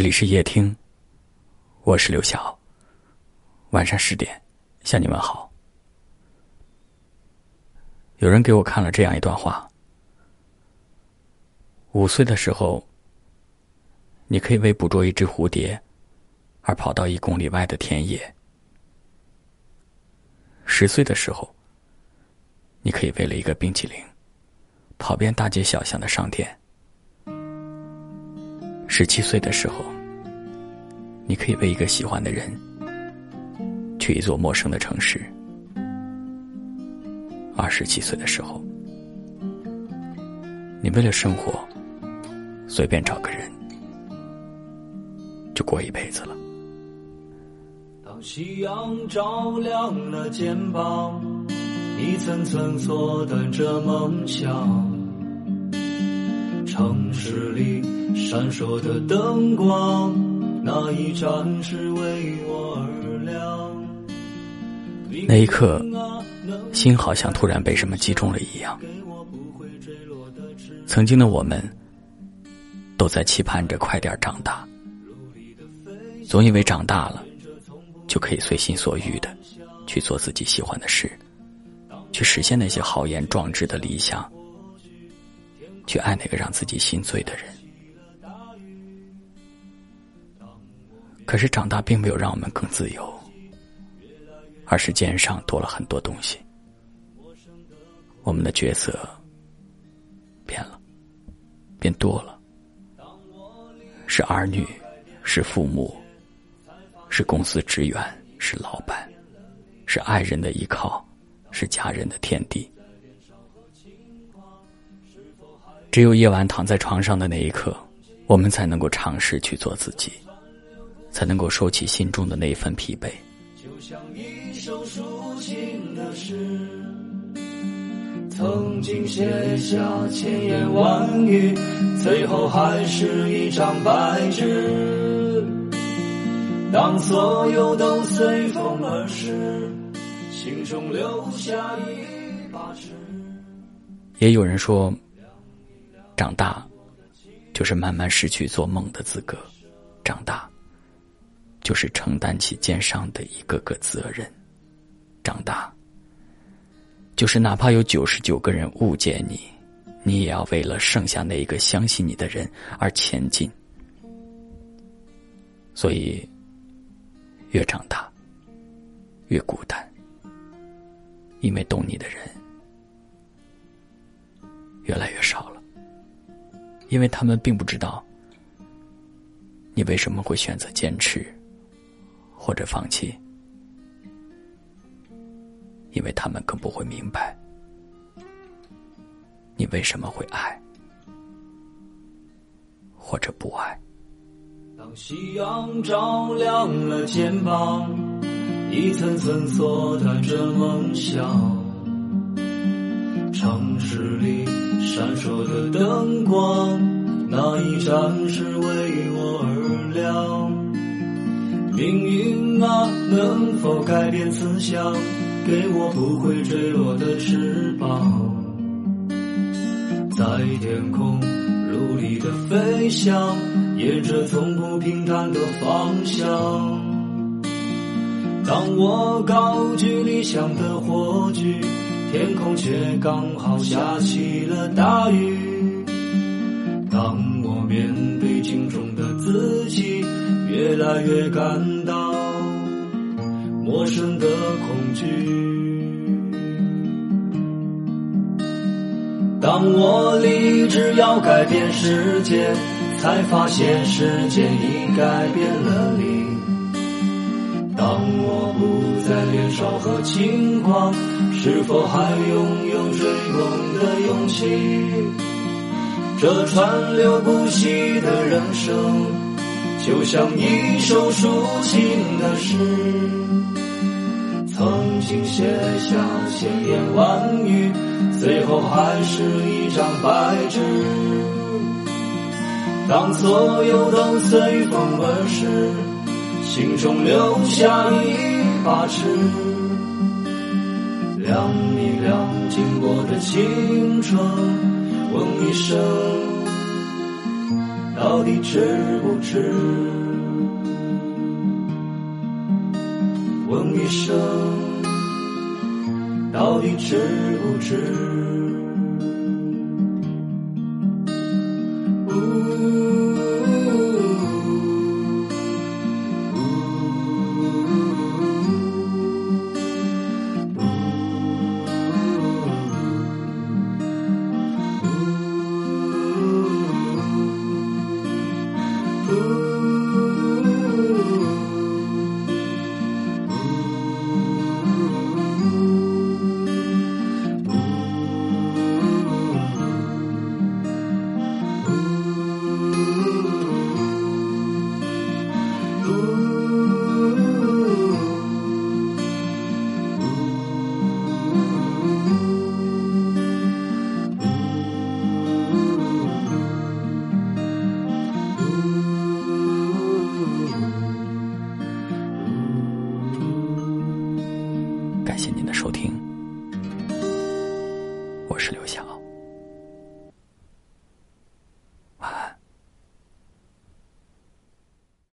这里是夜听，我是刘晓。晚上十点，向你们好。有人给我看了这样一段话：五岁的时候，你可以为捕捉一只蝴蝶而跑到一公里外的田野；十岁的时候，你可以为了一个冰淇淋跑遍大街小巷的商店。十七岁的时候，你可以为一个喜欢的人去一座陌生的城市；二十七岁的时候，你为了生活随便找个人就过一辈子了。当夕阳照亮了肩膀，一层层缩短着梦想。城市里闪烁的灯光，那一盏是为我而亮。那一刻，心好像突然被什么击中了一样。曾经的我们，都在期盼着快点长大，总以为长大了就可以随心所欲的去做自己喜欢的事，去实现那些豪言壮志的理想。去爱那个让自己心醉的人，可是长大并没有让我们更自由，而是肩上多了很多东西。我们的角色变了，变多了，是儿女，是父母，是公司职员，是老板，是爱人的依靠，是家人的天地。只有夜晚躺在床上的那一刻，我们才能够尝试去做自己，才能够收起心中的那份疲惫。就像一首抒情的诗，曾经写下千言万语，最后还是一张白纸。当所有都随风而逝，心中留下一把尺。也有人说。长大，就是慢慢失去做梦的资格；长大，就是承担起肩上的一个个责任；长大，就是哪怕有九十九个人误解你，你也要为了剩下那一个相信你的人而前进。所以，越长大，越孤单，因为懂你的人越来越少了。因为他们并不知道，你为什么会选择坚持，或者放弃。因为他们更不会明白，你为什么会爱，或者不爱。当夕阳照亮了肩膀，一层层缩短着梦想。城市里闪烁的灯光，那一盏是为我而亮。命运啊，能否改变思想，给我不会坠落的翅膀，在天空努力的飞翔，沿着从不平坦的方向。当我高举理想的火炬。天空却刚好下起了大雨。当我面对镜中的自己，越来越感到陌生的恐惧。当我立志要改变世界，才发现世界已改变了你。当我不再年少和轻狂。是否还拥有追梦的勇气？这川流不息的人生，就像一首抒情的诗，曾经写下千言万语，最后还是一张白纸。当所有都随风而逝，心中留下一把尺。量一量经过的青春，问一声，到底值不值？问一声，到底值不值？Ooh. 感谢您的收听，我是刘翔。